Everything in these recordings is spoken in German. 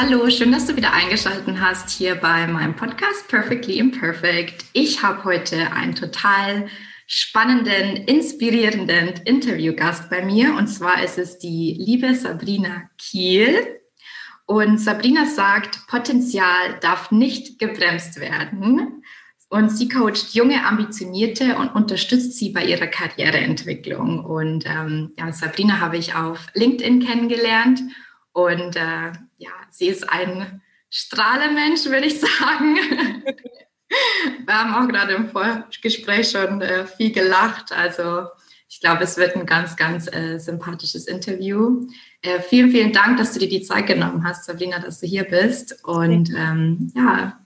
Hallo, schön, dass du wieder eingeschaltet hast hier bei meinem Podcast Perfectly Imperfect. Ich habe heute einen total spannenden, inspirierenden Interviewgast bei mir und zwar ist es die liebe Sabrina Kiel. Und Sabrina sagt, Potenzial darf nicht gebremst werden. Und sie coacht junge Ambitionierte und unterstützt sie bei ihrer Karriereentwicklung. Und ähm, ja, Sabrina habe ich auf LinkedIn kennengelernt und äh, ja, sie ist ein Strahlemensch, würde ich sagen. Wir haben auch gerade im Vorgespräch schon äh, viel gelacht. Also ich glaube, es wird ein ganz, ganz äh, sympathisches Interview. Äh, vielen, vielen Dank, dass du dir die Zeit genommen hast, Sabrina, dass du hier bist und ähm, ja,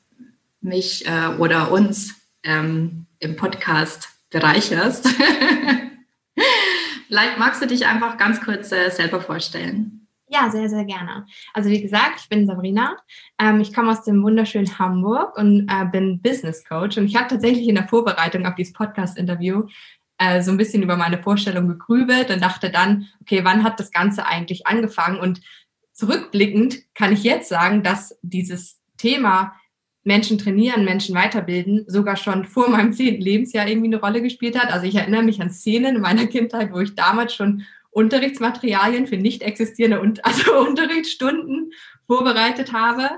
mich äh, oder uns ähm, im Podcast bereicherst. Vielleicht magst du dich einfach ganz kurz äh, selber vorstellen. Ja, sehr, sehr gerne. Also wie gesagt, ich bin Sabrina. Ähm, ich komme aus dem wunderschönen Hamburg und äh, bin Business Coach. Und ich habe tatsächlich in der Vorbereitung auf dieses Podcast-Interview äh, so ein bisschen über meine Vorstellung gegrübelt und dachte dann, okay, wann hat das Ganze eigentlich angefangen? Und zurückblickend kann ich jetzt sagen, dass dieses Thema Menschen trainieren, Menschen weiterbilden, sogar schon vor meinem zehnten Lebensjahr irgendwie eine Rolle gespielt hat. Also ich erinnere mich an Szenen in meiner Kindheit, wo ich damals schon Unterrichtsmaterialien für nicht existierende und also Unterrichtsstunden vorbereitet habe.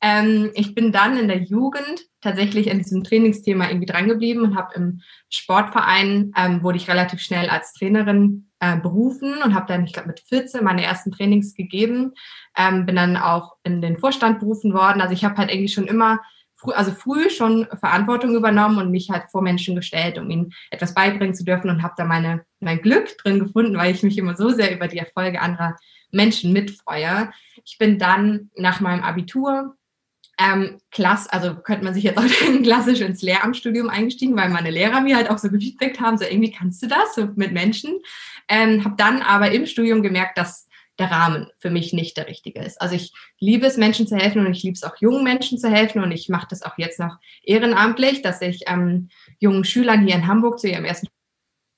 Ähm, ich bin dann in der Jugend tatsächlich an diesem Trainingsthema irgendwie drangeblieben und habe im Sportverein ähm, wurde ich relativ schnell als Trainerin äh, berufen und habe dann, ich glaube, mit 14 meine ersten Trainings gegeben. Ähm, bin dann auch in den Vorstand berufen worden. Also ich habe halt irgendwie schon immer früh, also früh schon Verantwortung übernommen und mich halt vor Menschen gestellt, um ihnen etwas beibringen zu dürfen und habe da meine, mein Glück drin gefunden, weil ich mich immer so sehr über die Erfolge anderer Menschen mitfreue. Ich bin dann nach meinem Abitur ähm, klass, also könnte man sich jetzt auch klassisch ins Lehramtsstudium eingestiegen, weil meine Lehrer mir halt auch so gefeedbackt haben, so irgendwie kannst du das so mit Menschen. Ähm, habe dann aber im Studium gemerkt, dass der Rahmen für mich nicht der richtige ist. Also ich liebe es, Menschen zu helfen und ich liebe es auch jungen Menschen zu helfen und ich mache das auch jetzt noch ehrenamtlich, dass ich ähm, jungen Schülern hier in Hamburg zu ihrem ersten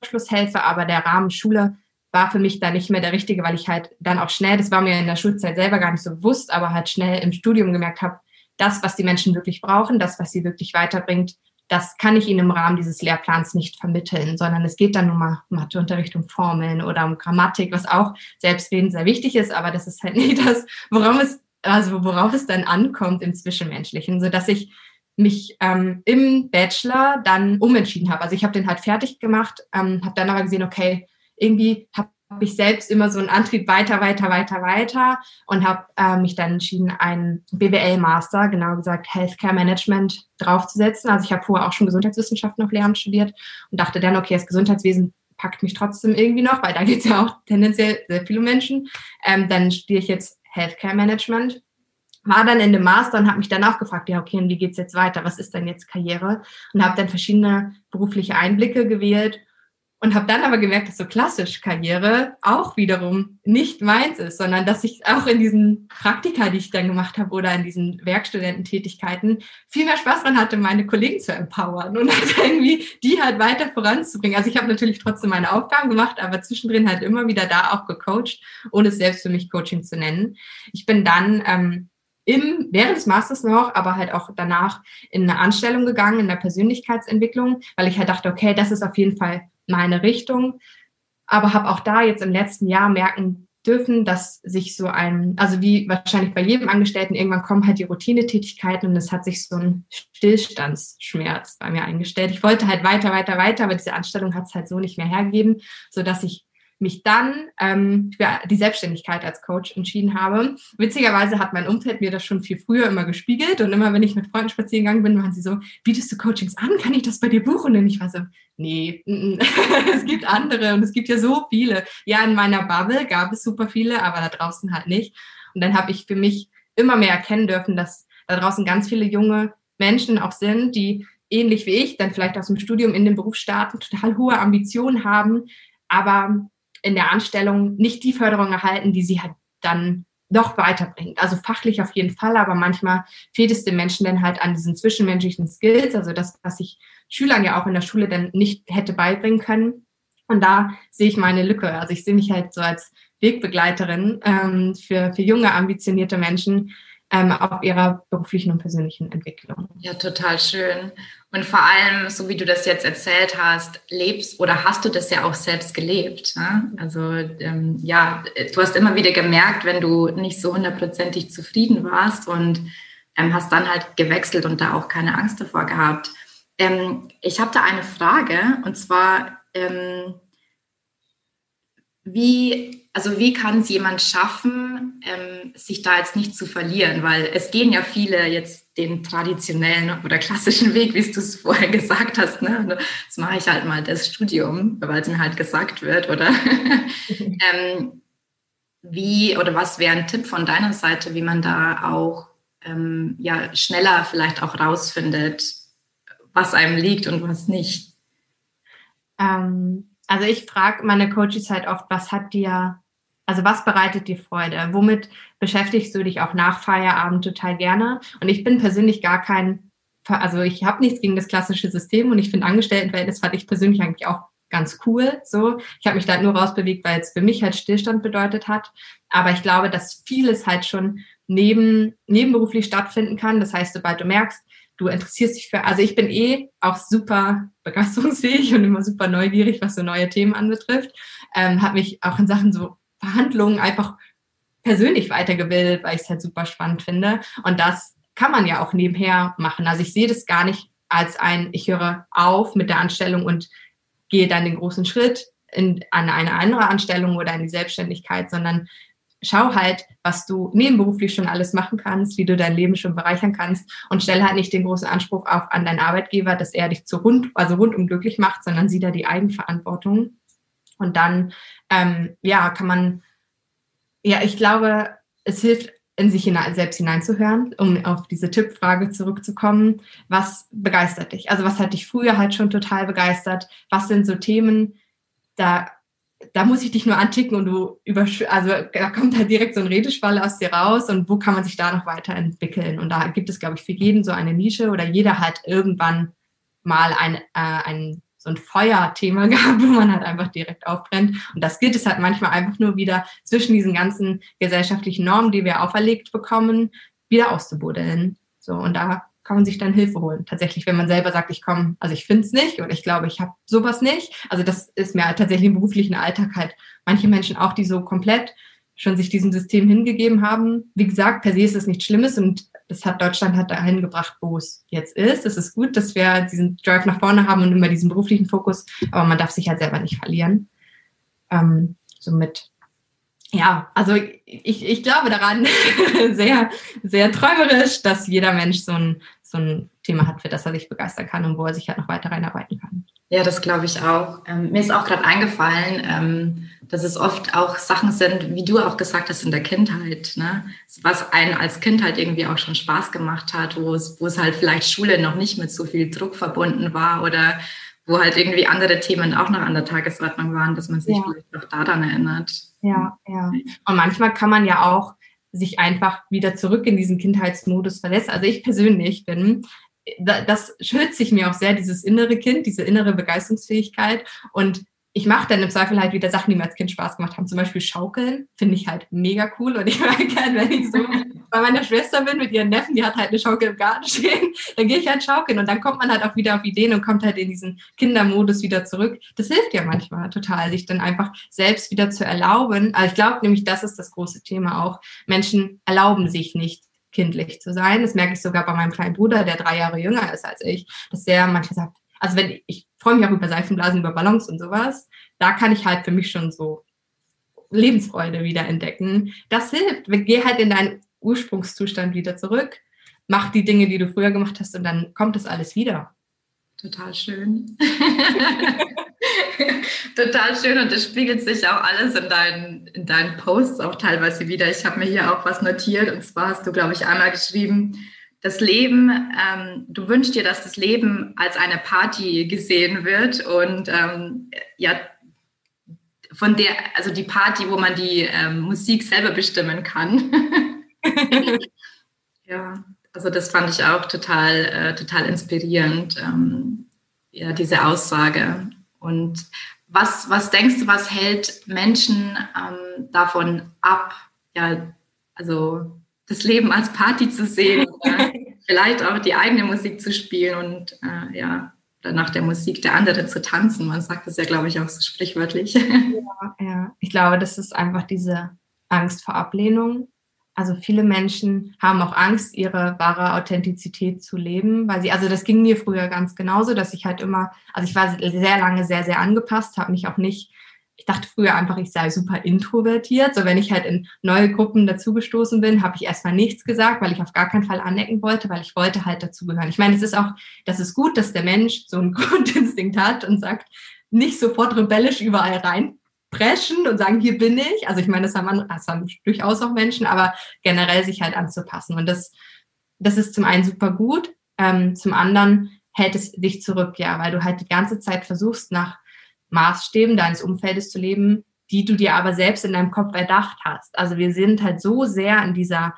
Abschluss helfe, aber der Rahmen Schule war für mich da nicht mehr der richtige, weil ich halt dann auch schnell, das war mir in der Schulzeit selber gar nicht so bewusst, aber halt schnell im Studium gemerkt habe, das, was die Menschen wirklich brauchen, das, was sie wirklich weiterbringt, das kann ich Ihnen im Rahmen dieses Lehrplans nicht vermitteln, sondern es geht dann um Matheunterricht, um Formeln oder um Grammatik, was auch selbstredend sehr wichtig ist, aber das ist halt nicht das, worauf es, also worauf es dann ankommt im Zwischenmenschlichen, so dass ich mich ähm, im Bachelor dann umentschieden habe. Also ich habe den halt fertig gemacht, ähm, habe dann aber gesehen, okay, irgendwie habe ich selbst immer so einen Antrieb weiter, weiter, weiter, weiter und habe äh, mich dann entschieden, einen BWL-Master, genau gesagt Healthcare Management, draufzusetzen. Also ich habe vorher auch schon Gesundheitswissenschaften auf Lehramt studiert und dachte dann, okay, das Gesundheitswesen packt mich trotzdem irgendwie noch, weil da geht es ja auch tendenziell sehr viele Menschen. Ähm, dann studiere ich jetzt Healthcare Management. War dann in dem Master und habe mich dann auch gefragt, ja, okay, und wie geht's jetzt weiter? Was ist denn jetzt Karriere? Und habe dann verschiedene berufliche Einblicke gewählt und habe dann aber gemerkt, dass so klassisch Karriere auch wiederum nicht meins ist, sondern dass ich auch in diesen Praktika, die ich dann gemacht habe oder in diesen Werkstudententätigkeiten viel mehr Spaß dran hatte, meine Kollegen zu empowern und halt irgendwie die halt weiter voranzubringen. Also ich habe natürlich trotzdem meine Aufgaben gemacht, aber zwischendrin halt immer wieder da auch gecoacht, ohne es selbst für mich Coaching zu nennen. Ich bin dann ähm, im, während des Masters noch, aber halt auch danach in eine Anstellung gegangen, in der Persönlichkeitsentwicklung, weil ich halt dachte, okay, das ist auf jeden Fall meine Richtung. Aber habe auch da jetzt im letzten Jahr merken dürfen, dass sich so ein, also wie wahrscheinlich bei jedem Angestellten, irgendwann kommen halt die Routinetätigkeiten und es hat sich so ein Stillstandsschmerz bei mir eingestellt. Ich wollte halt weiter, weiter, weiter, aber diese Anstellung hat es halt so nicht mehr hergegeben, so dass ich mich dann ähm, für die Selbstständigkeit als Coach entschieden habe. Witzigerweise hat mein Umfeld mir das schon viel früher immer gespiegelt und immer, wenn ich mit Freunden spazieren gegangen bin, waren sie so, bietest du Coachings an? Kann ich das bei dir buchen? Und ich war so, nee, es gibt andere und es gibt ja so viele. Ja, in meiner Bubble gab es super viele, aber da draußen halt nicht. Und dann habe ich für mich immer mehr erkennen dürfen, dass da draußen ganz viele junge Menschen auch sind, die ähnlich wie ich dann vielleicht aus dem Studium in den Beruf starten, total hohe Ambitionen haben, aber in der Anstellung nicht die Förderung erhalten, die sie halt dann doch weiterbringt. Also fachlich auf jeden Fall, aber manchmal fehlt es den Menschen dann halt an diesen zwischenmenschlichen Skills, also das, was ich Schülern ja auch in der Schule dann nicht hätte beibringen können. Und da sehe ich meine Lücke. Also ich sehe mich halt so als Wegbegleiterin ähm, für, für junge, ambitionierte Menschen, ähm, auf ihrer beruflichen und persönlichen Entwicklung. Ja, total schön. Und vor allem, so wie du das jetzt erzählt hast, lebst oder hast du das ja auch selbst gelebt. Ne? Also ähm, ja, du hast immer wieder gemerkt, wenn du nicht so hundertprozentig zufrieden warst und ähm, hast dann halt gewechselt und da auch keine Angst davor gehabt. Ähm, ich habe da eine Frage und zwar, ähm, wie, also wie kann es jemand schaffen, ähm, sich da jetzt nicht zu verlieren? Weil es gehen ja viele jetzt den traditionellen oder klassischen Weg, wie du es vorher gesagt hast. Ne? Das mache ich halt mal das Studium, weil es mir halt gesagt wird, oder? ähm, wie oder was wäre ein Tipp von deiner Seite, wie man da auch ähm, ja, schneller vielleicht auch rausfindet, was einem liegt und was nicht? Ähm, also ich frage meine Coaches halt oft, was hat dir, also was bereitet dir Freude? Womit beschäftigst du dich auch nach Feierabend total gerne? Und ich bin persönlich gar kein, also ich habe nichts gegen das klassische System und ich finde Angestelltenverhältnis fand ich persönlich eigentlich auch ganz cool. So, ich habe mich da nur rausbewegt, weil es für mich halt Stillstand bedeutet hat. Aber ich glaube, dass vieles halt schon neben nebenberuflich stattfinden kann. Das heißt, sobald du merkst, du interessierst dich für, also ich bin eh auch super begeisterungsfähig und immer super neugierig, was so neue Themen anbetrifft. Ähm, habe mich auch in Sachen so Verhandlungen einfach persönlich weitergebildet, weil ich es halt super spannend finde. Und das kann man ja auch nebenher machen. Also ich sehe das gar nicht als ein, ich höre auf mit der Anstellung und gehe dann den großen Schritt in, an eine andere Anstellung oder in die Selbstständigkeit, sondern schau halt, was du nebenberuflich schon alles machen kannst, wie du dein Leben schon bereichern kannst und stell halt nicht den großen Anspruch auf an deinen Arbeitgeber, dass er dich zu rund, also rundum glücklich macht, sondern sieh da die Eigenverantwortung. Und dann, ähm, ja, kann man, ja, ich glaube, es hilft, in sich hinein, selbst hineinzuhören, um auf diese Tippfrage zurückzukommen. Was begeistert dich? Also was hat dich früher halt schon total begeistert? Was sind so Themen, da da muss ich dich nur anticken und du übersch also da kommt halt direkt so ein Redeschwall aus dir raus und wo kann man sich da noch weiterentwickeln? Und da gibt es, glaube ich, für jeden so eine Nische oder jeder hat irgendwann mal ein, äh, ein so ein Feuerthema gehabt, wo man halt einfach direkt aufbrennt. Und das gilt es halt manchmal einfach nur wieder zwischen diesen ganzen gesellschaftlichen Normen, die wir auferlegt bekommen, wieder auszubuddeln. So, und da kann man sich dann Hilfe holen. Tatsächlich, wenn man selber sagt, ich komme, also ich finde es nicht oder ich glaube, ich habe sowas nicht. Also das ist mir tatsächlich im beruflichen Alltag halt manche Menschen auch, die so komplett schon sich diesem System hingegeben haben. Wie gesagt, per se ist es nichts Schlimmes und das hat Deutschland hat dahin gebracht, wo es jetzt ist. Es ist gut, dass wir diesen Drive nach vorne haben und immer diesen beruflichen Fokus, aber man darf sich halt selber nicht verlieren. Ähm, somit ja, also ich, ich glaube daran sehr, sehr träumerisch, dass jeder Mensch so ein, so ein Thema hat, für das er sich begeistern kann und wo er sich halt noch weiter reinarbeiten kann. Ja, das glaube ich auch. Ähm, mir ist auch gerade eingefallen, ähm, dass es oft auch Sachen sind, wie du auch gesagt hast, in der Kindheit, ne? was einen als Kind halt irgendwie auch schon Spaß gemacht hat, wo es, wo es halt vielleicht Schule noch nicht mit so viel Druck verbunden war oder wo halt irgendwie andere Themen auch noch an der Tagesordnung waren, dass man sich ja. vielleicht auch daran erinnert. Ja, ja. Und manchmal kann man ja auch sich einfach wieder zurück in diesen Kindheitsmodus verlässt. Also ich persönlich bin, das schützt sich mir auch sehr, dieses innere Kind, diese innere Begeisterungsfähigkeit. Und ich mache dann im Zweifel halt wieder Sachen, die mir als Kind Spaß gemacht haben. Zum Beispiel Schaukeln finde ich halt mega cool. Und ich mag halt, wenn ich so bei meiner Schwester bin mit ihren Neffen, die hat halt eine Schaukel im Garten stehen, dann gehe ich halt schaukeln und dann kommt man halt auch wieder auf Ideen und kommt halt in diesen Kindermodus wieder zurück. Das hilft ja manchmal total, sich dann einfach selbst wieder zu erlauben. Also ich glaube nämlich, das ist das große Thema auch. Menschen erlauben sich nicht kindlich zu sein. Das merke ich sogar bei meinem kleinen Bruder, der drei Jahre jünger ist als ich, dass der manchmal sagt, also wenn ich freue mich auch über Seifenblasen, über Ballons und sowas, da kann ich halt für mich schon so Lebensfreude wieder entdecken. Das hilft. Geh halt in deinen Ursprungszustand wieder zurück, mach die Dinge, die du früher gemacht hast und dann kommt das alles wieder. Total schön. Total schön und das spiegelt sich auch alles in deinen, in deinen Posts auch teilweise wieder. Ich habe mir hier auch was notiert und zwar hast du, glaube ich, einmal geschrieben, das Leben, ähm, du wünschst dir, dass das Leben als eine Party gesehen wird und ähm, ja, von der, also die Party, wo man die ähm, Musik selber bestimmen kann. ja, also das fand ich auch total, äh, total inspirierend, ähm, ja, diese Aussage. Und was, was denkst du, was hält Menschen ähm, davon ab, ja, also das Leben als Party zu sehen, oder vielleicht auch die eigene Musik zu spielen und äh, ja, oder nach der Musik der andere zu tanzen. Man sagt das ja, glaube ich, auch so sprichwörtlich. Ja, ja. Ich glaube, das ist einfach diese Angst vor Ablehnung. Also viele Menschen haben auch Angst, ihre wahre Authentizität zu leben, weil sie, also das ging mir früher ganz genauso, dass ich halt immer, also ich war sehr lange sehr, sehr angepasst, habe mich auch nicht ich dachte früher einfach, ich sei super introvertiert. So, wenn ich halt in neue Gruppen dazugestoßen bin, habe ich erstmal nichts gesagt, weil ich auf gar keinen Fall anecken wollte, weil ich wollte halt dazugehören. Ich meine, es ist auch, das ist gut, dass der Mensch so einen Grundinstinkt hat und sagt, nicht sofort rebellisch überall reinpreschen und sagen, hier bin ich. Also ich meine, das haben, man, das haben durchaus auch Menschen, aber generell sich halt anzupassen. Und das, das ist zum einen super gut, ähm, zum anderen hält es dich zurück, ja, weil du halt die ganze Zeit versuchst, nach Maßstäben deines Umfeldes zu leben, die du dir aber selbst in deinem Kopf erdacht hast. Also wir sind halt so sehr in dieser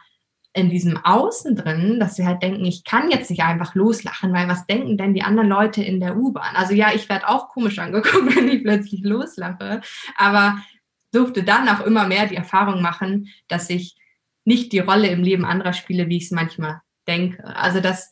in diesem Außen drin, dass wir halt denken, ich kann jetzt nicht einfach loslachen, weil was denken denn die anderen Leute in der U-Bahn? Also ja, ich werde auch komisch angeguckt, wenn ich plötzlich loslache, aber durfte dann auch immer mehr die Erfahrung machen, dass ich nicht die Rolle im Leben anderer spiele, wie ich es manchmal denke. Also dass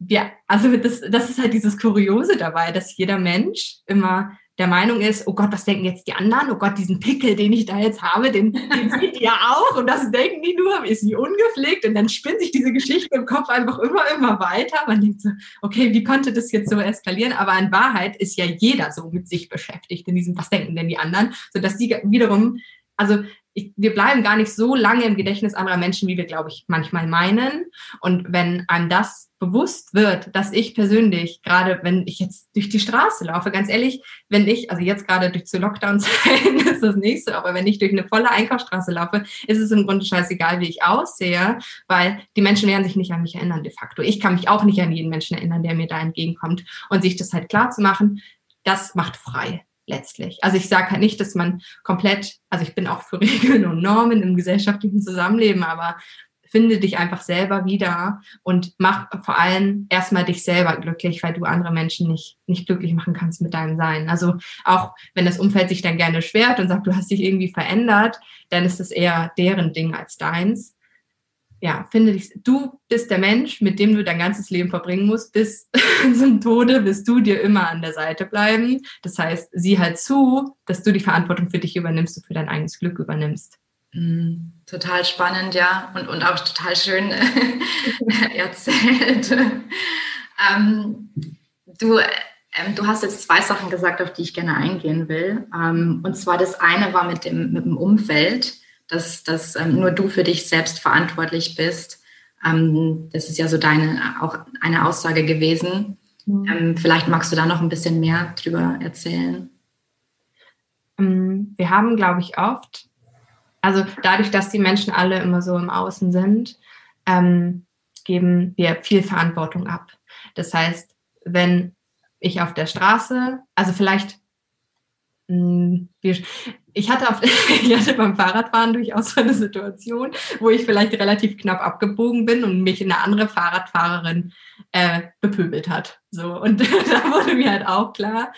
wir, also das, das ist halt dieses Kuriose dabei, dass jeder Mensch immer der Meinung ist, oh Gott, was denken jetzt die anderen? Oh Gott, diesen Pickel, den ich da jetzt habe, den, den sieht ihr auch und das denken die nur, ist nie ungepflegt und dann spinnt sich diese Geschichte im Kopf einfach immer, immer weiter. Man denkt so, okay, wie konnte das jetzt so eskalieren? Aber in Wahrheit ist ja jeder so mit sich beschäftigt in diesem, was denken denn die anderen? Sodass die wiederum, also ich, wir bleiben gar nicht so lange im Gedächtnis anderer Menschen, wie wir, glaube ich, manchmal meinen. Und wenn einem das bewusst wird, dass ich persönlich, gerade wenn ich jetzt durch die Straße laufe, ganz ehrlich, wenn ich, also jetzt gerade durch zu Lockdown-Zeiten ist das so, aber wenn ich durch eine volle Einkaufsstraße laufe, ist es im Grunde scheißegal, wie ich aussehe, weil die Menschen werden sich nicht an mich erinnern de facto. Ich kann mich auch nicht an jeden Menschen erinnern, der mir da entgegenkommt. Und sich das halt klar zu machen, das macht frei letztlich. Also ich sage halt nicht, dass man komplett, also ich bin auch für Regeln und Normen im gesellschaftlichen Zusammenleben, aber finde dich einfach selber wieder und mach vor allem erstmal dich selber glücklich, weil du andere Menschen nicht, nicht glücklich machen kannst mit deinem Sein. Also auch wenn das Umfeld sich dann gerne schwert und sagt, du hast dich irgendwie verändert, dann ist es eher deren Ding als deins ja, finde dich, du bist der Mensch, mit dem du dein ganzes Leben verbringen musst, bis zum Tode wirst du dir immer an der Seite bleiben. Das heißt, sieh halt zu, dass du die Verantwortung für dich übernimmst und für dein eigenes Glück übernimmst. Mm, total spannend, ja, und, und auch total schön erzählt. ähm, du, ähm, du hast jetzt zwei Sachen gesagt, auf die ich gerne eingehen will. Ähm, und zwar das eine war mit dem, mit dem Umfeld dass, dass ähm, nur du für dich selbst verantwortlich bist. Ähm, das ist ja so deine auch eine Aussage gewesen. Mhm. Ähm, vielleicht magst du da noch ein bisschen mehr drüber erzählen. Ähm, wir haben, glaube ich, oft, also dadurch, dass die Menschen alle immer so im Außen sind, ähm, geben wir viel Verantwortung ab. Das heißt, wenn ich auf der Straße, also vielleicht hm, ich hatte, auf, ich hatte beim Fahrradfahren durchaus so eine Situation, wo ich vielleicht relativ knapp abgebogen bin und mich eine andere Fahrradfahrerin äh, bepöbelt hat. So und da wurde mir halt auch klar,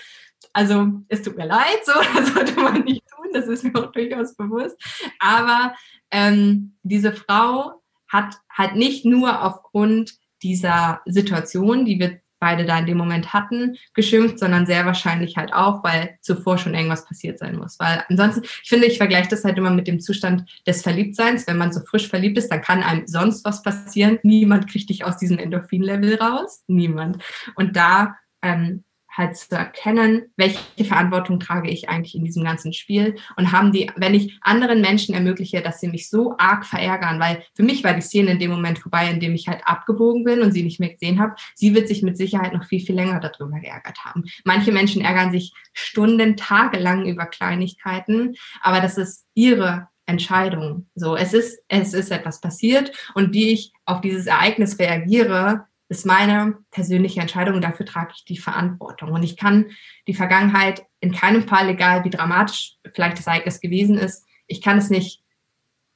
also es tut mir leid, so das sollte man nicht das ist mir auch durchaus bewusst. Aber ähm, diese Frau hat halt nicht nur aufgrund dieser Situation, die wir beide da in dem Moment hatten, geschimpft, sondern sehr wahrscheinlich halt auch, weil zuvor schon irgendwas passiert sein muss. Weil ansonsten, ich finde, ich vergleiche das halt immer mit dem Zustand des Verliebtseins. Wenn man so frisch verliebt ist, dann kann einem sonst was passieren. Niemand kriegt dich aus diesem Endorphin-Level raus. Niemand. Und da ähm, halt zu erkennen, welche Verantwortung trage ich eigentlich in diesem ganzen Spiel und haben die, wenn ich anderen Menschen ermögliche, dass sie mich so arg verärgern, weil für mich war die Szene in dem Moment vorbei, in dem ich halt abgebogen bin und sie nicht mehr gesehen habe, sie wird sich mit Sicherheit noch viel, viel länger darüber geärgert haben. Manche Menschen ärgern sich Stunden, Tage lang über Kleinigkeiten, aber das ist ihre Entscheidung. So, es ist, es ist etwas passiert und wie ich auf dieses Ereignis reagiere, ist meine persönliche Entscheidung und dafür trage ich die Verantwortung. Und ich kann die Vergangenheit in keinem Fall, egal wie dramatisch vielleicht das Ereignis gewesen ist, ich kann es nicht,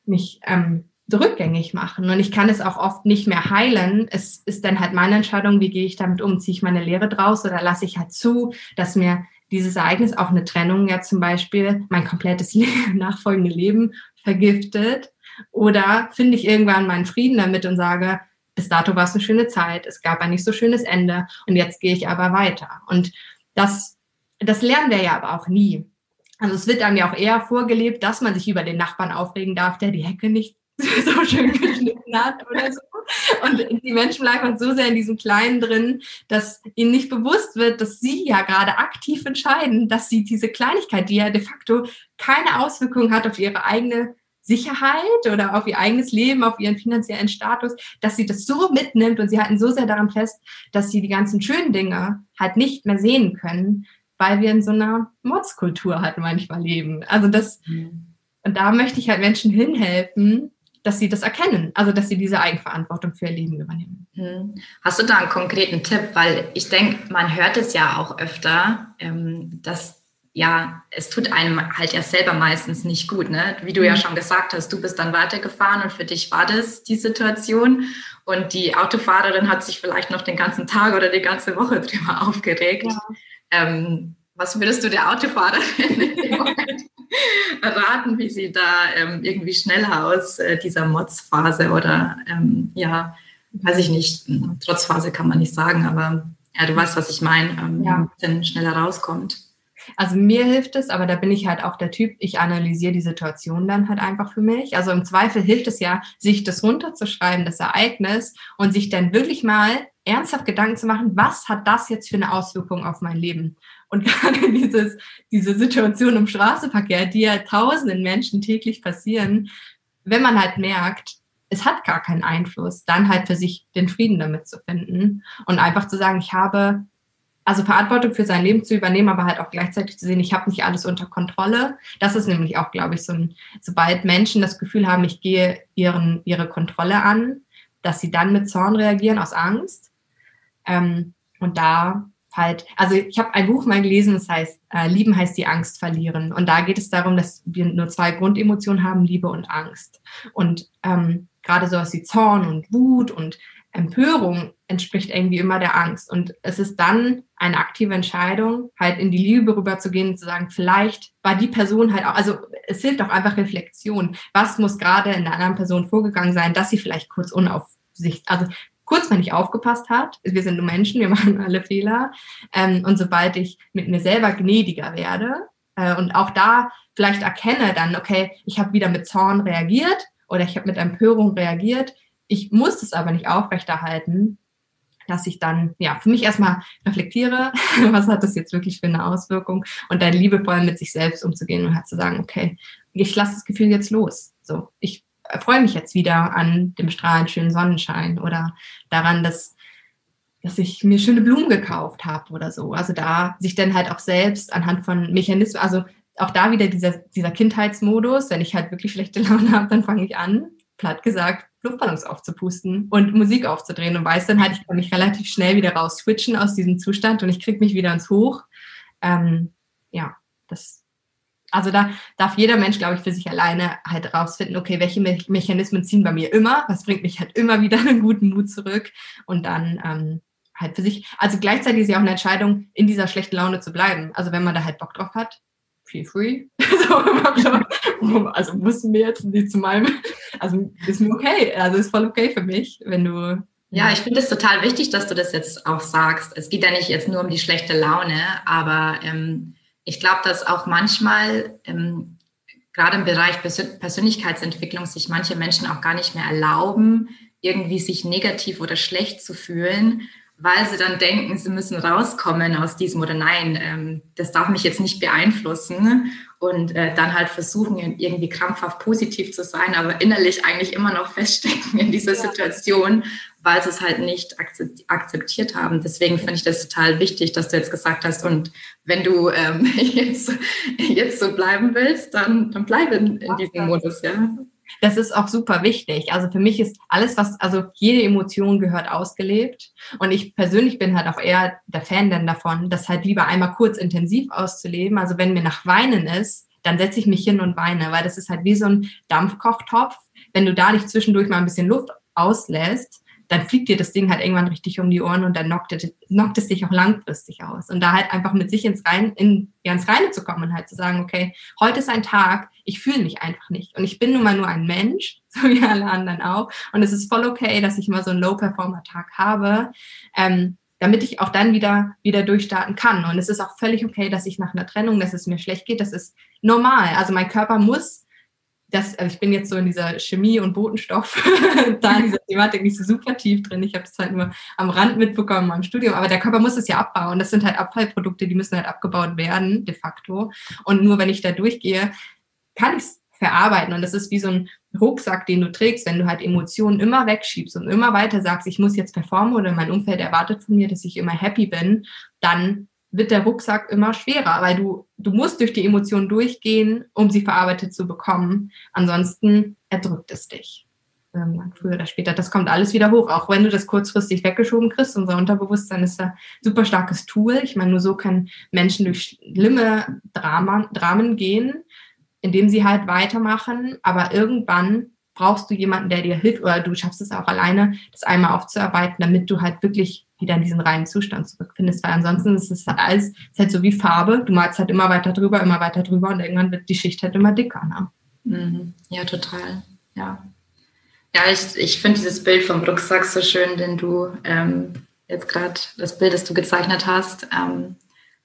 nicht ähm, rückgängig machen und ich kann es auch oft nicht mehr heilen. Es ist dann halt meine Entscheidung, wie gehe ich damit um? Ziehe ich meine Lehre draus oder lasse ich halt zu, dass mir dieses Ereignis, auch eine Trennung ja zum Beispiel, mein komplettes nachfolgende Leben vergiftet? Oder finde ich irgendwann meinen Frieden damit und sage, bis dato war es eine schöne Zeit, es gab ein nicht so schönes Ende und jetzt gehe ich aber weiter. Und das, das lernen wir ja aber auch nie. Also es wird einem ja auch eher vorgelebt, dass man sich über den Nachbarn aufregen darf, der die Hecke nicht so schön geschnitten hat oder so. Und die Menschen bleiben so sehr in diesem Kleinen drin, dass ihnen nicht bewusst wird, dass sie ja gerade aktiv entscheiden, dass sie diese Kleinigkeit, die ja de facto keine Auswirkungen hat auf ihre eigene Sicherheit oder auf ihr eigenes Leben, auf ihren finanziellen Status, dass sie das so mitnimmt und sie halten so sehr daran fest, dass sie die ganzen schönen Dinge halt nicht mehr sehen können, weil wir in so einer Modskultur halt manchmal leben. Also das, mhm. und da möchte ich halt Menschen hinhelfen, dass sie das erkennen, also dass sie diese Eigenverantwortung für ihr Leben übernehmen. Mhm. Hast du da einen konkreten Tipp? Weil ich denke, man hört es ja auch öfter, ähm, dass ja, es tut einem halt ja selber meistens nicht gut. Ne? Wie du ja mhm. schon gesagt hast, du bist dann weitergefahren und für dich war das die Situation. Und die Autofahrerin hat sich vielleicht noch den ganzen Tag oder die ganze Woche drüber aufgeregt. Ja. Ähm, was würdest du der Autofahrerin raten, wie sie da ähm, irgendwie schneller aus äh, dieser Motzphase oder ähm, ja, weiß ich nicht, Trotzphase kann man nicht sagen, aber ja, du weißt, was ich meine, ähm, ja. schneller rauskommt. Also mir hilft es, aber da bin ich halt auch der Typ, ich analysiere die Situation dann halt einfach für mich. Also im Zweifel hilft es ja, sich das runterzuschreiben, das Ereignis, und sich dann wirklich mal ernsthaft Gedanken zu machen, was hat das jetzt für eine Auswirkung auf mein Leben? Und gerade dieses, diese Situation im Straßenverkehr, die ja tausenden Menschen täglich passieren, wenn man halt merkt, es hat gar keinen Einfluss, dann halt für sich den Frieden damit zu finden und einfach zu sagen, ich habe also Verantwortung für sein Leben zu übernehmen, aber halt auch gleichzeitig zu sehen, ich habe nicht alles unter Kontrolle. Das ist nämlich auch, glaube ich, so ein, sobald Menschen das Gefühl haben, ich gehe ihren, ihre Kontrolle an, dass sie dann mit Zorn reagieren aus Angst. Ähm, und da halt, also ich habe ein Buch mal gelesen, das heißt, äh, Lieben heißt die Angst verlieren. Und da geht es darum, dass wir nur zwei Grundemotionen haben, Liebe und Angst. Und ähm, gerade sowas wie Zorn und Wut und Empörung entspricht irgendwie immer der Angst. Und es ist dann eine aktive Entscheidung, halt in die Liebe rüberzugehen und zu sagen, vielleicht war die Person halt auch, also es hilft auch einfach Reflexion. Was muss gerade in der anderen Person vorgegangen sein, dass sie vielleicht kurz unaufsicht, also kurz mal nicht aufgepasst hat. Wir sind nur Menschen, wir machen alle Fehler. Ähm, und sobald ich mit mir selber gnädiger werde äh, und auch da vielleicht erkenne dann, okay, ich habe wieder mit Zorn reagiert oder ich habe mit Empörung reagiert, ich muss es aber nicht aufrechterhalten, dass ich dann ja für mich erstmal reflektiere, was hat das jetzt wirklich für eine Auswirkung und dann liebevoll mit sich selbst umzugehen und halt zu sagen, okay, ich lasse das Gefühl jetzt los. So, ich freue mich jetzt wieder an dem strahlend schönen Sonnenschein oder daran, dass dass ich mir schöne Blumen gekauft habe oder so. Also da sich dann halt auch selbst anhand von Mechanismen, also auch da wieder dieser, dieser Kindheitsmodus, wenn ich halt wirklich schlechte Laune habe, dann fange ich an, platt gesagt, Luftballons aufzupusten und Musik aufzudrehen und weiß dann halt, ich kann mich relativ schnell wieder raus switchen aus diesem Zustand und ich kriege mich wieder ins Hoch. Ähm, ja, das, also da darf jeder Mensch, glaube ich, für sich alleine halt rausfinden, okay, welche Me Mechanismen ziehen bei mir immer, was bringt mich halt immer wieder einen guten Mut zurück und dann ähm, halt für sich, also gleichzeitig ist ja auch eine Entscheidung, in dieser schlechten Laune zu bleiben. Also wenn man da halt Bock drauf hat, feel free. also mussten wir jetzt nicht zu meinem, also ist mir okay, also ist voll okay für mich, wenn du. Ja, ich finde es total wichtig, dass du das jetzt auch sagst. Es geht ja nicht jetzt nur um die schlechte Laune, aber ähm, ich glaube, dass auch manchmal ähm, gerade im Bereich Persönlichkeitsentwicklung sich manche Menschen auch gar nicht mehr erlauben, irgendwie sich negativ oder schlecht zu fühlen, weil sie dann denken, sie müssen rauskommen aus diesem oder nein, ähm, das darf mich jetzt nicht beeinflussen und äh, dann halt versuchen, irgendwie krampfhaft positiv zu sein, aber innerlich eigentlich immer noch feststecken in dieser ja. Situation, weil sie es halt nicht akzeptiert haben. Deswegen finde ich das total wichtig, dass du jetzt gesagt hast, und wenn du ähm, jetzt, jetzt so bleiben willst, dann, dann bleib in, in diesem Modus, ja. Das ist auch super wichtig. Also für mich ist alles, was, also jede Emotion gehört ausgelebt. Und ich persönlich bin halt auch eher der Fan denn davon, das halt lieber einmal kurz intensiv auszuleben. Also wenn mir nach Weinen ist, dann setze ich mich hin und weine, weil das ist halt wie so ein Dampfkochtopf. Wenn du da nicht zwischendurch mal ein bisschen Luft auslässt, dann fliegt dir das Ding halt irgendwann richtig um die Ohren und dann knockt, es, knockt es sich auch langfristig aus. Und da halt einfach mit sich ins Reine, in, ja, ins Reine zu kommen und halt zu sagen, okay, heute ist ein Tag, ich fühle mich einfach nicht. Und ich bin nun mal nur ein Mensch, so wie alle anderen auch. Und es ist voll okay, dass ich mal so einen Low-Performer-Tag habe. Ähm, damit ich auch dann wieder, wieder durchstarten kann. Und es ist auch völlig okay, dass ich nach einer Trennung, dass es mir schlecht geht. Das ist normal. Also mein Körper muss das, also ich bin jetzt so in dieser Chemie- und Botenstoff, da in dieser Thematik nicht so super tief drin. Ich habe das halt nur am Rand mitbekommen meinem Studium. Aber der Körper muss es ja abbauen. Das sind halt Abfallprodukte, die müssen halt abgebaut werden, de facto. Und nur wenn ich da durchgehe, kann ich es verarbeiten. Und das ist wie so ein Rucksack, den du trägst, wenn du halt Emotionen immer wegschiebst und immer weiter sagst, ich muss jetzt performen oder mein Umfeld erwartet von mir, dass ich immer happy bin, dann wird der Rucksack immer schwerer, weil du, du musst durch die Emotionen durchgehen, um sie verarbeitet zu bekommen. Ansonsten erdrückt es dich. Irgendwann früher oder später. Das kommt alles wieder hoch. Auch wenn du das kurzfristig weggeschoben kriegst, unser Unterbewusstsein ist ein super starkes Tool. Ich meine, nur so können Menschen durch schlimme Drama, Dramen gehen, indem sie halt weitermachen. Aber irgendwann brauchst du jemanden, der dir hilft, oder du schaffst es auch alleine, das einmal aufzuarbeiten, damit du halt wirklich wieder in diesen reinen Zustand zurückfindest, weil ansonsten ist es halt alles, ist halt so wie Farbe, du malst halt immer weiter drüber, immer weiter drüber und irgendwann wird die Schicht halt immer dicker. Ne? Mhm. Ja, total. Ja. Ja, ich, ich finde dieses Bild vom Rucksack so schön, den du ähm, jetzt gerade, das Bild, das du gezeichnet hast, ähm,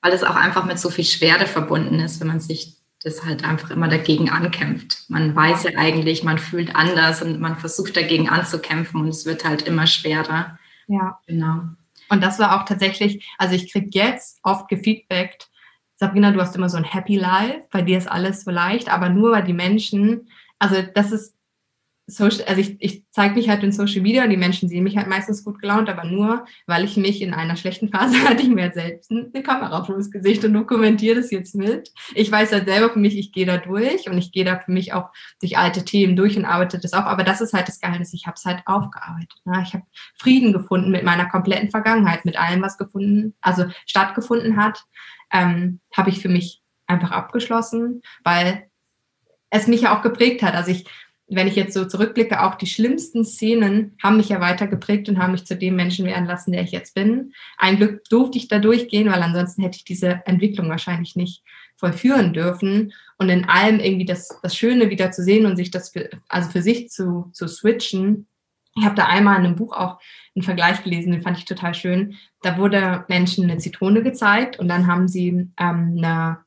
weil es auch einfach mit so viel Schwere verbunden ist, wenn man sich das halt einfach immer dagegen ankämpft. Man weiß ja eigentlich, man fühlt anders und man versucht dagegen anzukämpfen und es wird halt immer schwerer. Ja. Genau. Und das war auch tatsächlich, also ich kriege jetzt oft gefeedbackt, Sabrina, du hast immer so ein Happy Life, bei dir ist alles so leicht, aber nur weil die Menschen, also das ist Social, also ich, ich zeige mich halt in Social Media und die Menschen sehen mich halt meistens gut gelaunt, aber nur, weil ich mich in einer schlechten Phase hatte, ich mir halt selbst eine Kamera vor das Gesicht und dokumentiere das jetzt mit. Ich weiß halt selber für mich, ich gehe da durch und ich gehe da für mich auch durch alte Themen durch und arbeite das auf, aber das ist halt das Geheimnis, ich habe es halt aufgearbeitet. Ne? Ich habe Frieden gefunden mit meiner kompletten Vergangenheit, mit allem, was gefunden, also stattgefunden hat, ähm, habe ich für mich einfach abgeschlossen, weil es mich ja auch geprägt hat. Also ich wenn ich jetzt so zurückblicke, auch die schlimmsten Szenen haben mich ja weiter geprägt und haben mich zu dem Menschen werden lassen, der ich jetzt bin. Ein Glück durfte ich da durchgehen, weil ansonsten hätte ich diese Entwicklung wahrscheinlich nicht vollführen dürfen. Und in allem irgendwie das, das Schöne wieder zu sehen und sich das für, also für sich zu, zu switchen. Ich habe da einmal in einem Buch auch einen Vergleich gelesen, den fand ich total schön. Da wurde Menschen eine Zitrone gezeigt und dann haben sie ähm, eine,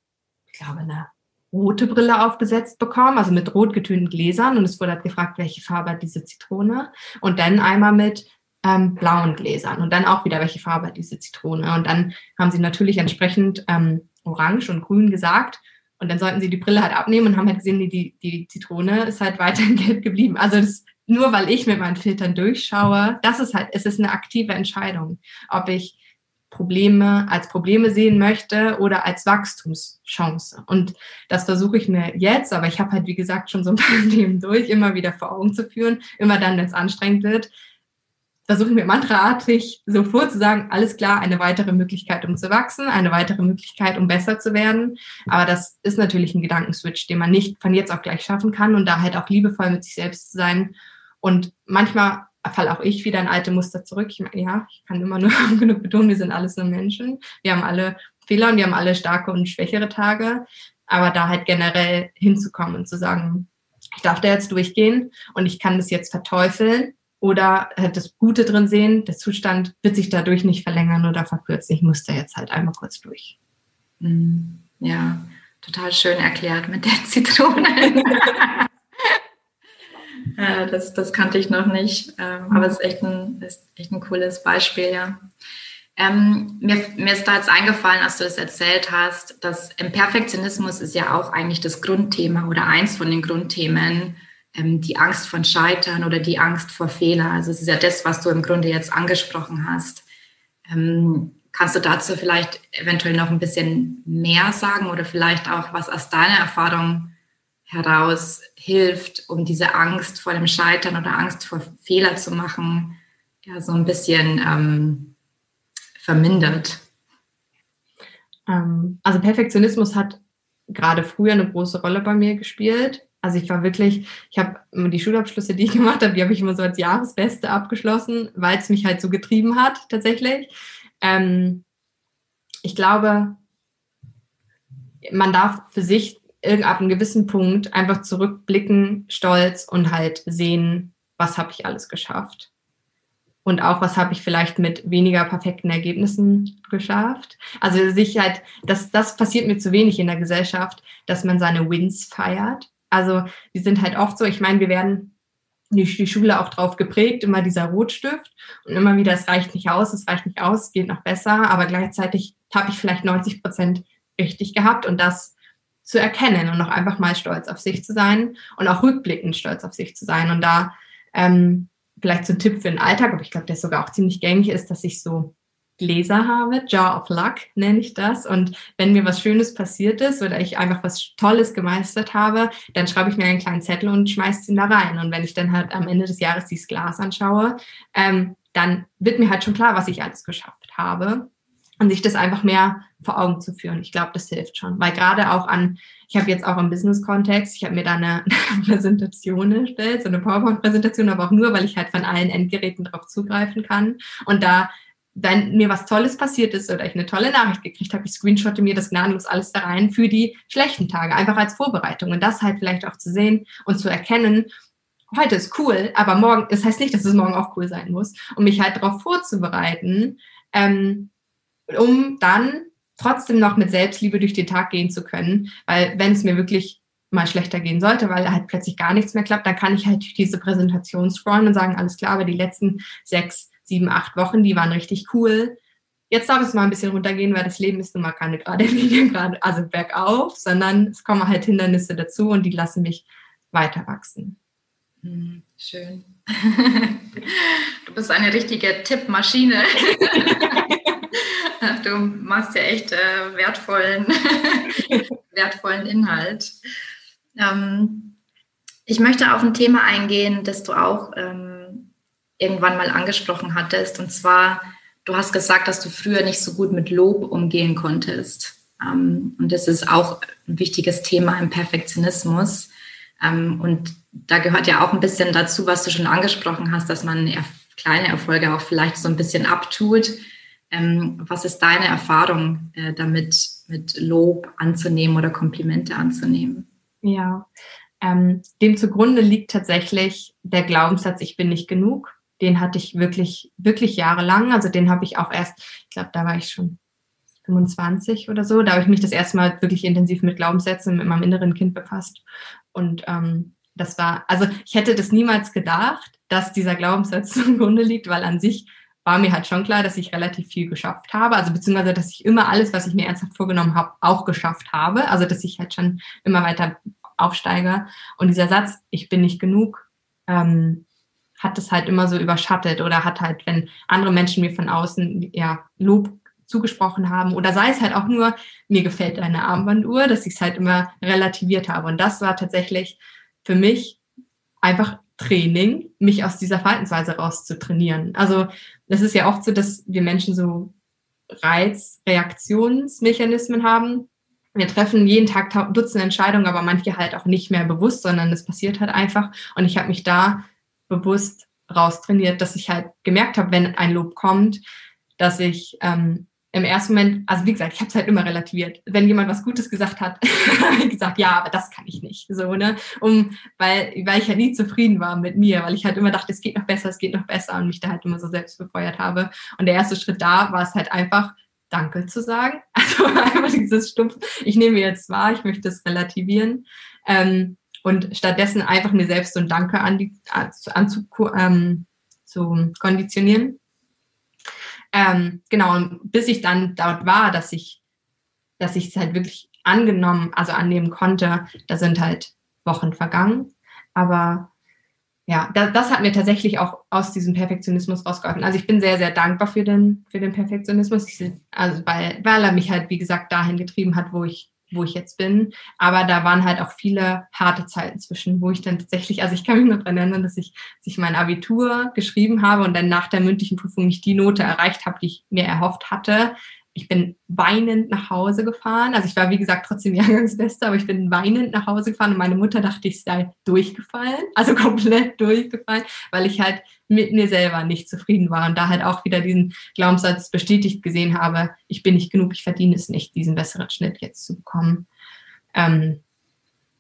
ich glaube, eine rote Brille aufgesetzt bekommen, also mit rot getönten Gläsern. Und es wurde halt gefragt, welche Farbe hat diese Zitrone. Und dann einmal mit ähm, blauen Gläsern. Und dann auch wieder, welche Farbe hat diese Zitrone. Und dann haben sie natürlich entsprechend ähm, orange und grün gesagt. Und dann sollten sie die Brille halt abnehmen und haben halt gesehen, die, die Zitrone ist halt weiterhin gelb geblieben. Also das, nur weil ich mit meinen Filtern durchschaue, das ist halt, es ist eine aktive Entscheidung, ob ich Probleme als Probleme sehen möchte oder als Wachstumschance. Und das versuche ich mir jetzt, aber ich habe halt, wie gesagt, schon so ein paar Themen durch, immer wieder vor Augen zu führen, immer dann, wenn es anstrengend wird, versuche ich mir mantraartig sofort zu sagen, alles klar, eine weitere Möglichkeit, um zu wachsen, eine weitere Möglichkeit, um besser zu werden. Aber das ist natürlich ein Gedankenswitch, den man nicht von jetzt auf gleich schaffen kann und da halt auch liebevoll mit sich selbst zu sein. Und manchmal fall auch ich wieder in alte Muster zurück. Ich meine, ja, ich kann immer nur genug betonen, wir sind alles nur Menschen. Wir haben alle Fehler und wir haben alle starke und schwächere Tage. Aber da halt generell hinzukommen und zu sagen, ich darf da jetzt durchgehen und ich kann das jetzt verteufeln oder halt das Gute drin sehen, der Zustand wird sich dadurch nicht verlängern oder verkürzen. Ich muss da jetzt halt einmal kurz durch. Mhm. Ja, total schön erklärt mit der Zitrone. Äh, das, das kannte ich noch nicht, ähm, aber es ist echt ein, ist echt ein cooles Beispiel, ja. Ähm, mir, mir ist da jetzt eingefallen, als du das erzählt hast, dass im Perfektionismus ist ja auch eigentlich das Grundthema oder eins von den Grundthemen, ähm, die Angst von Scheitern oder die Angst vor Fehler. Also es ist ja das, was du im Grunde jetzt angesprochen hast. Ähm, kannst du dazu vielleicht eventuell noch ein bisschen mehr sagen oder vielleicht auch was aus deiner Erfahrung heraus hilft, um diese Angst vor dem Scheitern oder Angst vor Fehler zu machen, ja, so ein bisschen ähm, vermindert? Ähm, also Perfektionismus hat gerade früher eine große Rolle bei mir gespielt. Also ich war wirklich, ich habe die Schulabschlüsse, die ich gemacht habe, die habe ich immer so als Jahresbeste abgeschlossen, weil es mich halt so getrieben hat tatsächlich. Ähm, ich glaube, man darf für sich ab einem gewissen Punkt einfach zurückblicken, stolz und halt sehen, was habe ich alles geschafft. Und auch, was habe ich vielleicht mit weniger perfekten Ergebnissen geschafft. Also sich halt, das, das passiert mir zu wenig in der Gesellschaft, dass man seine Wins feiert. Also die sind halt oft so, ich meine, wir werden die, die Schule auch drauf geprägt, immer dieser Rotstift und immer wieder, es reicht nicht aus, es reicht nicht aus, es geht noch besser, aber gleichzeitig habe ich vielleicht 90 Prozent richtig gehabt und das zu erkennen und auch einfach mal stolz auf sich zu sein und auch rückblickend stolz auf sich zu sein. Und da ähm, vielleicht so ein Tipp für den Alltag, aber ich glaube, der sogar auch ziemlich gängig ist, dass ich so Gläser habe, Jar of Luck nenne ich das. Und wenn mir was Schönes passiert ist oder ich einfach was Tolles gemeistert habe, dann schreibe ich mir einen kleinen Zettel und schmeiße ihn da rein. Und wenn ich dann halt am Ende des Jahres dieses Glas anschaue, ähm, dann wird mir halt schon klar, was ich alles geschafft habe und sich das einfach mehr vor Augen zu führen. Ich glaube, das hilft schon, weil gerade auch an, ich habe jetzt auch im Business-Kontext, ich habe mir da eine, Präsentation erstellt, so eine PowerPoint-Präsentation, aber auch nur, weil ich halt von allen Endgeräten drauf zugreifen kann. Und da wenn mir was Tolles passiert ist oder ich eine tolle Nachricht gekriegt habe, ich screenshotte mir das gnadenlos alles da rein für die schlechten Tage, einfach als Vorbereitung. Und das halt vielleicht auch zu sehen und zu erkennen, heute ist cool, aber morgen, das heißt nicht, dass es morgen auch cool sein muss, um mich halt darauf vorzubereiten, ähm, um dann trotzdem noch mit Selbstliebe durch den Tag gehen zu können. Weil wenn es mir wirklich mal schlechter gehen sollte, weil halt plötzlich gar nichts mehr klappt, dann kann ich halt durch diese Präsentation scrollen und sagen, alles klar, aber die letzten sechs, sieben, acht Wochen, die waren richtig cool. Jetzt darf es mal ein bisschen runtergehen, weil das Leben ist nun mal keine gerade Linie, gerade, also bergauf, sondern es kommen halt Hindernisse dazu und die lassen mich weiter wachsen. Hm, schön. Du bist eine richtige Tippmaschine. Du machst ja echt äh, wertvollen, wertvollen Inhalt. Ähm, ich möchte auf ein Thema eingehen, das du auch ähm, irgendwann mal angesprochen hattest. Und zwar, du hast gesagt, dass du früher nicht so gut mit Lob umgehen konntest. Ähm, und das ist auch ein wichtiges Thema im Perfektionismus. Ähm, und da gehört ja auch ein bisschen dazu, was du schon angesprochen hast, dass man kleine Erfolge auch vielleicht so ein bisschen abtut ähm, was ist deine Erfahrung äh, damit, mit Lob anzunehmen oder Komplimente anzunehmen? Ja, ähm, dem zugrunde liegt tatsächlich der Glaubenssatz, ich bin nicht genug. Den hatte ich wirklich, wirklich jahrelang. Also den habe ich auch erst, ich glaube, da war ich schon 25 oder so. Da habe ich mich das erste Mal wirklich intensiv mit Glaubenssätzen mit meinem inneren Kind befasst. Und ähm, das war, also ich hätte das niemals gedacht, dass dieser Glaubenssatz zugrunde liegt, weil an sich war mir halt schon klar, dass ich relativ viel geschafft habe. Also beziehungsweise, dass ich immer alles, was ich mir ernsthaft vorgenommen habe, auch geschafft habe. Also dass ich halt schon immer weiter aufsteige. Und dieser Satz, ich bin nicht genug, ähm, hat es halt immer so überschattet oder hat halt, wenn andere Menschen mir von außen ja Lob zugesprochen haben oder sei es halt auch nur, mir gefällt deine Armbanduhr, dass ich es halt immer relativiert habe. Und das war tatsächlich für mich einfach Training, mich aus dieser Verhaltensweise raus zu trainieren. Also das ist ja oft so, dass wir Menschen so Reizreaktionsmechanismen haben. Wir treffen jeden Tag Dutzende Entscheidungen, aber manche halt auch nicht mehr bewusst, sondern es passiert halt einfach. Und ich habe mich da bewusst raustrainiert, dass ich halt gemerkt habe, wenn ein Lob kommt, dass ich ähm, im ersten Moment, also wie gesagt, ich habe es halt immer relativiert. Wenn jemand was Gutes gesagt hat, habe ich gesagt, ja, aber das kann ich nicht. So, ne? Um, weil, weil ich halt nie zufrieden war mit mir, weil ich halt immer dachte, es geht noch besser, es geht noch besser und mich da halt immer so selbst befeuert habe. Und der erste Schritt da war es halt einfach, Danke zu sagen. Also einfach dieses Stumpf, ich nehme jetzt wahr, ich möchte es relativieren. Ähm, und stattdessen einfach mir selbst so ein Danke an die, an, zu, ähm, zu konditionieren. Ähm, genau, bis ich dann dort war, dass ich, dass ich es halt wirklich angenommen, also annehmen konnte, da sind halt Wochen vergangen. Aber ja, das, das hat mir tatsächlich auch aus diesem Perfektionismus rausgeholfen. Also ich bin sehr, sehr dankbar für den, für den Perfektionismus, also weil, weil er mich halt, wie gesagt, dahin getrieben hat, wo ich, wo ich jetzt bin. Aber da waren halt auch viele harte Zeiten zwischen, wo ich dann tatsächlich, also ich kann mich noch daran erinnern, dass ich, dass ich mein Abitur geschrieben habe und dann nach der mündlichen Prüfung nicht die Note erreicht habe, die ich mir erhofft hatte ich bin weinend nach Hause gefahren. Also ich war, wie gesagt, trotzdem Jahrgangsbeste, aber ich bin weinend nach Hause gefahren und meine Mutter dachte, ich sei durchgefallen, also komplett durchgefallen, weil ich halt mit mir selber nicht zufrieden war und da halt auch wieder diesen Glaubenssatz bestätigt gesehen habe, ich bin nicht genug, ich verdiene es nicht, diesen besseren Schnitt jetzt zu bekommen. Ähm,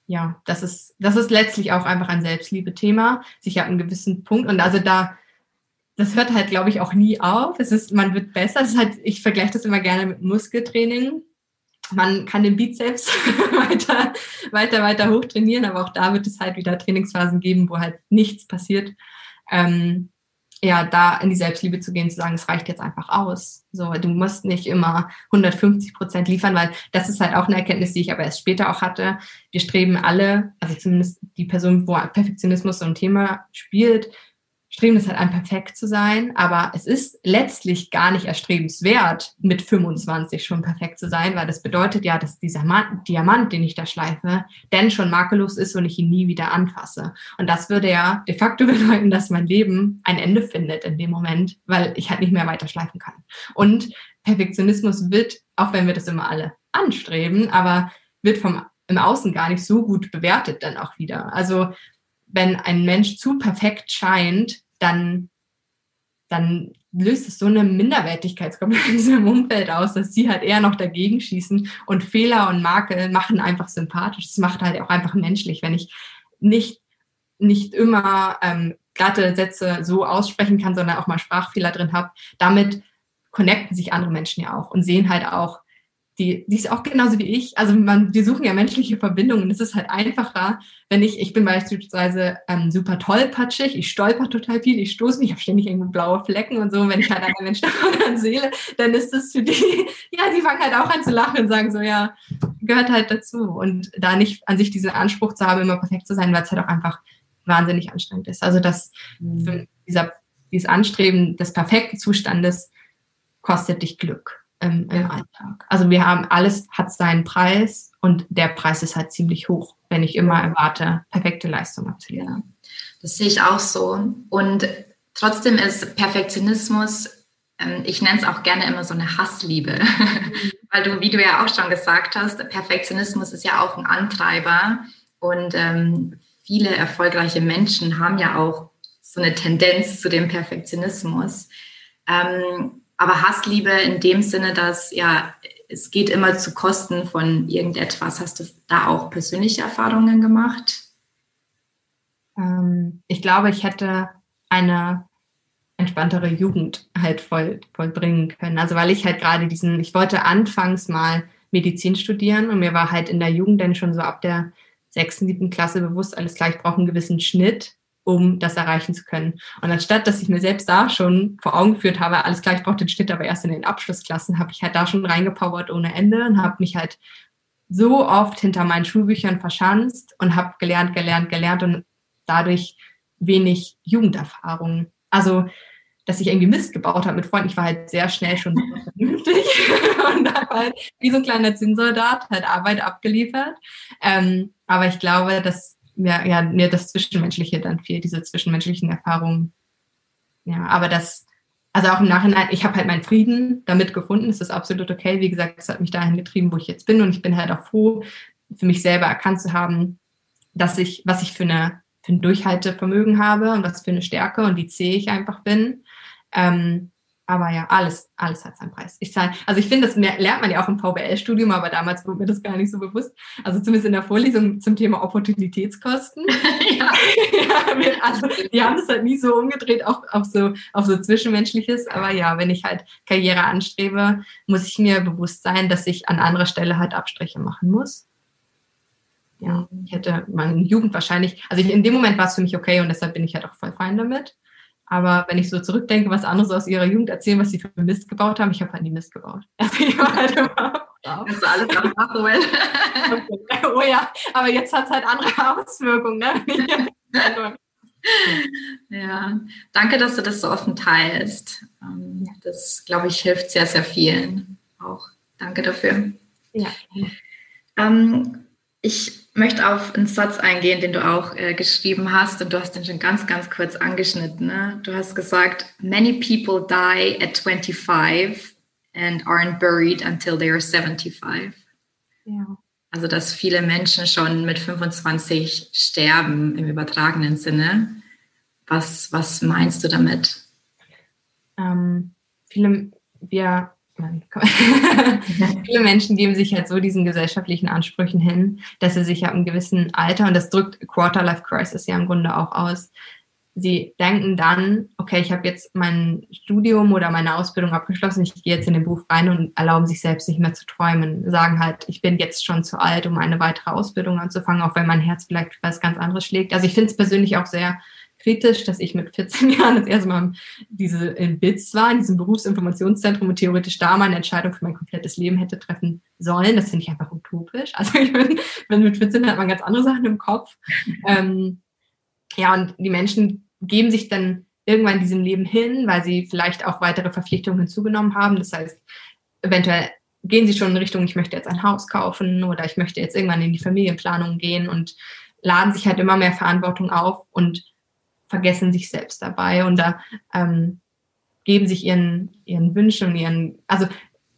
ja, das ist, das ist letztlich auch einfach ein Selbstliebe-Thema, sich ab einem gewissen Punkt und also da das hört halt, glaube ich, auch nie auf. Es ist, man wird besser. Es ist halt, ich vergleiche das immer gerne mit Muskeltraining. Man kann den Bizeps weiter, weiter, weiter hoch trainieren, aber auch da wird es halt wieder Trainingsphasen geben, wo halt nichts passiert. Ähm, ja, da in die Selbstliebe zu gehen, zu sagen, es reicht jetzt einfach aus. So, du musst nicht immer 150 Prozent liefern, weil das ist halt auch eine Erkenntnis, die ich aber erst später auch hatte. Wir streben alle, also zumindest die Person, wo Perfektionismus so ein Thema spielt, streben es halt an, perfekt zu sein, aber es ist letztlich gar nicht erstrebenswert, mit 25 schon perfekt zu sein, weil das bedeutet ja, dass dieser Diamant, den ich da schleife, denn schon makellos ist und ich ihn nie wieder anfasse. Und das würde ja de facto bedeuten, dass mein Leben ein Ende findet in dem Moment, weil ich halt nicht mehr weiter schleifen kann. Und Perfektionismus wird, auch wenn wir das immer alle anstreben, aber wird vom im Außen gar nicht so gut bewertet dann auch wieder. Also wenn ein Mensch zu perfekt scheint, dann, dann löst es so eine Minderwertigkeitskomplex im Umfeld aus, dass sie halt eher noch dagegen schießen und Fehler und Makel machen einfach sympathisch. Das macht halt auch einfach menschlich, wenn ich nicht, nicht immer ähm, glatte Sätze so aussprechen kann, sondern auch mal Sprachfehler drin habe. Damit connecten sich andere Menschen ja auch und sehen halt auch, die, die ist auch genauso wie ich. Also man, wir suchen ja menschliche Verbindungen. Es ist halt einfacher, wenn ich, ich bin beispielsweise ähm, super tollpatschig, ich stolper total viel, ich stoße mich, ich habe ständig irgendwo blaue Flecken und so. Und wenn ich halt einen Menschen davon sehe, dann ist das für die, ja, die fangen halt auch an zu lachen und sagen so, ja, gehört halt dazu. Und da nicht an sich diesen Anspruch zu haben, immer perfekt zu sein, weil es halt auch einfach wahnsinnig anstrengend ist. Also das, mhm. dieser, dieses Anstreben des perfekten Zustandes kostet dich Glück im, im Alltag. Also wir haben, alles hat seinen Preis und der Preis ist halt ziemlich hoch, wenn ich immer erwarte, perfekte Leistung abzuliefern. Das sehe ich auch so. Und trotzdem ist Perfektionismus, ähm, ich nenne es auch gerne immer so eine Hassliebe. Weil du, wie du ja auch schon gesagt hast, Perfektionismus ist ja auch ein Antreiber. Und ähm, viele erfolgreiche Menschen haben ja auch so eine Tendenz zu dem Perfektionismus. Ähm, aber Hassliebe in dem Sinne, dass ja, es geht immer zu Kosten von irgendetwas. Hast du da auch persönliche Erfahrungen gemacht? Ähm, ich glaube, ich hätte eine entspanntere Jugend halt voll, vollbringen können. Also weil ich halt gerade diesen, ich wollte anfangs mal Medizin studieren und mir war halt in der Jugend dann schon so ab der sechsten, siebten Klasse bewusst, alles klar, ich brauche einen gewissen Schnitt um das erreichen zu können. Und anstatt, dass ich mir selbst da schon vor Augen geführt habe, alles klar, ich brauche den Schnitt aber erst in den Abschlussklassen, habe ich halt da schon reingepowert ohne Ende und habe mich halt so oft hinter meinen Schulbüchern verschanzt und habe gelernt, gelernt, gelernt und dadurch wenig Jugenderfahrung. Also, dass ich irgendwie Mist gebaut habe mit Freunden. Ich war halt sehr schnell schon vernünftig und habe halt wie so ein kleiner Zinnsoldat halt Arbeit abgeliefert. Ähm, aber ich glaube, dass mir, ja, mir das Zwischenmenschliche dann fehlt, diese zwischenmenschlichen Erfahrungen. Ja, aber das, also auch im Nachhinein, ich habe halt meinen Frieden damit gefunden, es ist absolut okay. Wie gesagt, es hat mich dahin getrieben, wo ich jetzt bin und ich bin halt auch froh, für mich selber erkannt zu haben, dass ich, was ich für, eine, für ein Durchhaltevermögen habe und was für eine Stärke und wie zäh ich einfach bin. Ähm, aber ja, alles, alles hat seinen Preis. Ich zahle, also ich finde, das lernt man ja auch im VWL-Studium, aber damals wurde mir das gar nicht so bewusst. Also zumindest in der Vorlesung zum Thema Opportunitätskosten. ja. ja. also die haben das halt nie so umgedreht, auch auf so, auf so Zwischenmenschliches. Aber ja, wenn ich halt Karriere anstrebe, muss ich mir bewusst sein, dass ich an anderer Stelle halt Abstriche machen muss. Ja, ich hätte meine Jugend wahrscheinlich, also ich, in dem Moment war es für mich okay und deshalb bin ich halt auch voll fein damit. Aber wenn ich so zurückdenke, was andere so aus ihrer Jugend erzählen, was sie für Mist gebaut haben, ich habe halt nie Mist gebaut. Also ich war halt immer das ist alles am Nachholen. oh ja, aber jetzt hat es halt andere Auswirkungen. Ne? ja, danke, dass du das so offen teilst. Ähm, das, glaube ich, hilft sehr, sehr vielen. Auch danke dafür. Ja. Ähm, ich möchte auf einen Satz eingehen, den du auch äh, geschrieben hast und du hast den schon ganz, ganz kurz angeschnitten. Ne? Du hast gesagt, many people die at 25 and aren't buried until they are 75. Ja. Also, dass viele Menschen schon mit 25 sterben im übertragenen Sinne. Was, was meinst du damit? Ähm, viele, wir Viele Menschen geben sich halt so diesen gesellschaftlichen Ansprüchen hin, dass sie sich ab einem gewissen Alter, und das drückt Quarter-Life-Crisis ja im Grunde auch aus, sie denken dann, okay, ich habe jetzt mein Studium oder meine Ausbildung abgeschlossen, ich gehe jetzt in den Beruf rein und erlauben sich selbst nicht mehr zu träumen, sagen halt, ich bin jetzt schon zu alt, um eine weitere Ausbildung anzufangen, auch wenn mein Herz vielleicht was ganz anderes schlägt. Also ich finde es persönlich auch sehr kritisch, dass ich mit 14 Jahren das erste Mal diese in BITS war, in diesem Berufsinformationszentrum und theoretisch da meine Entscheidung für mein komplettes Leben hätte treffen sollen. Das finde ich einfach utopisch. Also ich bin, bin mit 14 hat man ganz andere Sachen im Kopf. Ähm, ja, und die Menschen geben sich dann irgendwann diesem Leben hin, weil sie vielleicht auch weitere Verpflichtungen hinzugenommen haben. Das heißt, eventuell gehen sie schon in Richtung, ich möchte jetzt ein Haus kaufen oder ich möchte jetzt irgendwann in die Familienplanung gehen und laden sich halt immer mehr Verantwortung auf und vergessen sich selbst dabei und da ähm, geben sich ihren, ihren Wünschen und ihren, also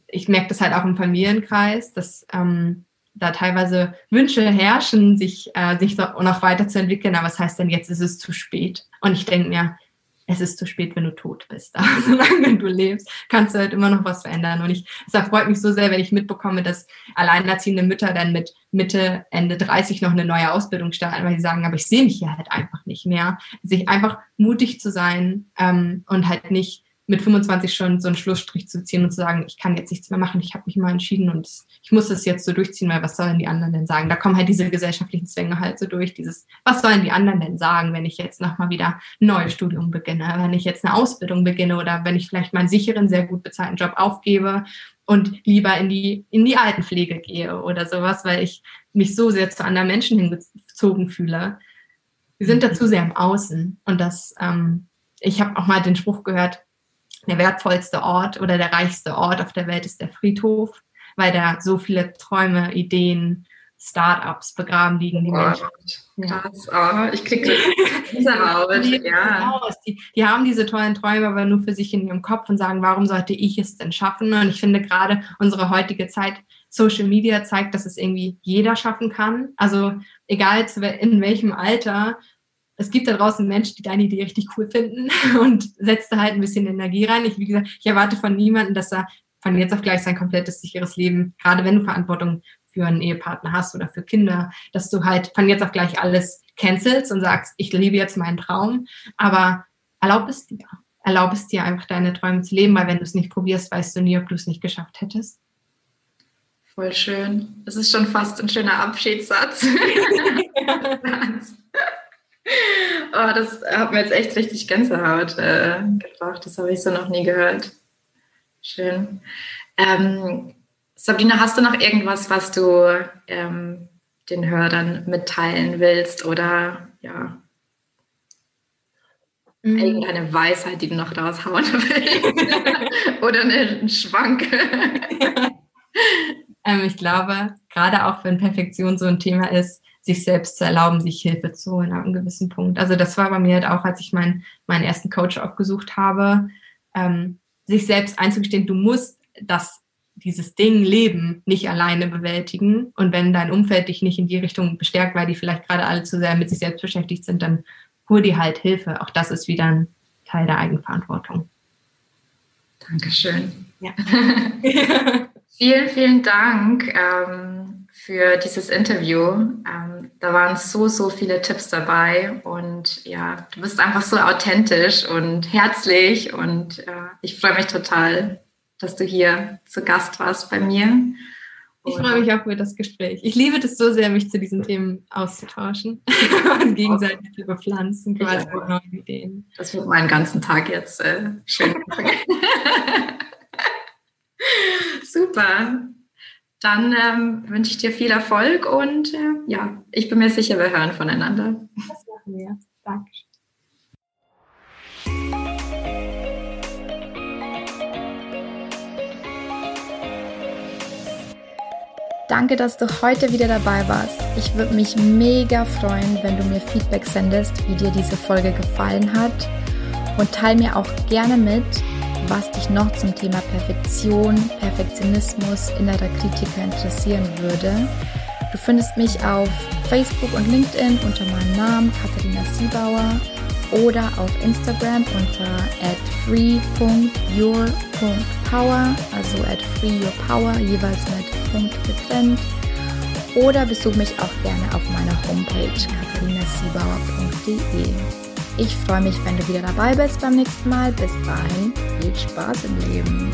ich merke das halt auch im Familienkreis, dass ähm, da teilweise Wünsche herrschen, sich, äh, sich noch weiterzuentwickeln, aber was heißt denn jetzt, ist es zu spät? Und ich denke mir, es ist zu spät, wenn du tot bist. Aber solange du lebst, kannst du halt immer noch was verändern. Und ich, es erfreut mich so sehr, wenn ich mitbekomme, dass alleinerziehende Mütter dann mit Mitte, Ende 30 noch eine neue Ausbildung starten, weil sie sagen, aber ich sehe mich hier halt einfach nicht mehr. Sich einfach mutig zu sein ähm, und halt nicht mit 25 schon so einen Schlussstrich zu ziehen und zu sagen, ich kann jetzt nichts mehr machen, ich habe mich mal entschieden und ich muss das jetzt so durchziehen, weil was sollen die anderen denn sagen? Da kommen halt diese gesellschaftlichen Zwänge halt so durch, dieses, was sollen die anderen denn sagen, wenn ich jetzt nochmal wieder ein neues Studium beginne, wenn ich jetzt eine Ausbildung beginne oder wenn ich vielleicht meinen sicheren, sehr gut bezahlten Job aufgebe und lieber in die, in die Altenpflege gehe oder sowas, weil ich mich so sehr zu anderen Menschen hingezogen fühle. Wir sind dazu sehr im Außen und das, ähm, ich habe auch mal den Spruch gehört, der wertvollste Ort oder der reichste Ort auf der Welt ist der Friedhof, weil da so viele Träume, Ideen, Startups begraben liegen, die oh, Menschen. Krass, oh, ich kriege diese Haut. ja. Die, die, haben diese tollen Träume aber nur für sich in ihrem Kopf und sagen, warum sollte ich es denn schaffen? Und ich finde gerade unsere heutige Zeit, Social Media zeigt, dass es irgendwie jeder schaffen kann. Also egal in welchem Alter, es gibt da draußen Menschen, die deine Idee richtig cool finden und setzt da halt ein bisschen Energie rein. Ich, wie gesagt, ich erwarte von niemandem, dass er von jetzt auf gleich sein komplettes sicheres Leben, gerade wenn du Verantwortung für einen Ehepartner hast oder für Kinder, dass du halt von jetzt auf gleich alles cancelst und sagst, ich lebe jetzt meinen Traum, aber erlaub es dir. Erlaub es dir einfach deine Träume zu leben, weil wenn du es nicht probierst, weißt du nie, ob du es nicht geschafft hättest. Voll schön. Das ist schon fast ein schöner Abschiedssatz. Oh, das hat mir jetzt echt richtig Gänsehaut äh, gebracht. Das habe ich so noch nie gehört. Schön. Ähm, Sabrina, hast du noch irgendwas, was du ähm, den Hörern mitteilen willst oder ja, mhm. irgendeine Weisheit, die du noch raushauen willst oder einen Schwank? ähm, ich glaube, gerade auch wenn Perfektion so ein Thema ist, sich selbst zu erlauben, sich Hilfe zu holen an einem gewissen Punkt. Also das war bei mir halt auch, als ich meinen, meinen ersten Coach aufgesucht habe, ähm, sich selbst einzugestehen, du musst das, dieses Ding Leben nicht alleine bewältigen. Und wenn dein Umfeld dich nicht in die Richtung bestärkt, weil die vielleicht gerade alle zu sehr mit sich selbst beschäftigt sind, dann hol dir halt Hilfe. Auch das ist wieder ein Teil der Eigenverantwortung. Dankeschön. Ja. vielen, vielen Dank. Ähm für dieses Interview. Ähm, da waren so, so viele Tipps dabei und ja, du bist einfach so authentisch und herzlich und äh, ich freue mich total, dass du hier zu Gast warst bei mir. Ich freue mich auch über das Gespräch. Ich liebe das so sehr, mich zu diesen Themen auszutauschen und gegenseitig zu bepflanzen, quasi ja. neue Ideen. Das wird meinen ganzen Tag jetzt äh, schön. Super. Dann ähm, wünsche ich dir viel Erfolg und äh, ja, ich bin mir sicher, wir hören voneinander. Das machen wir. Dankeschön. Danke, dass du heute wieder dabei warst. Ich würde mich mega freuen, wenn du mir Feedback sendest, wie dir diese Folge gefallen hat. Und teile mir auch gerne mit, was dich noch zum Thema Perfektion, Perfektionismus, innerer Kritiker interessieren würde. Du findest mich auf Facebook und LinkedIn unter meinem Namen Katharina Siebauer oder auf Instagram unter free.your.power, also at freeyourpower, jeweils mit Punkt getrennt. Oder besuch mich auch gerne auf meiner Homepage katharinasiebauer.de. Ich freue mich, wenn du wieder dabei bist beim nächsten Mal. Bis dahin, viel Spaß im Leben.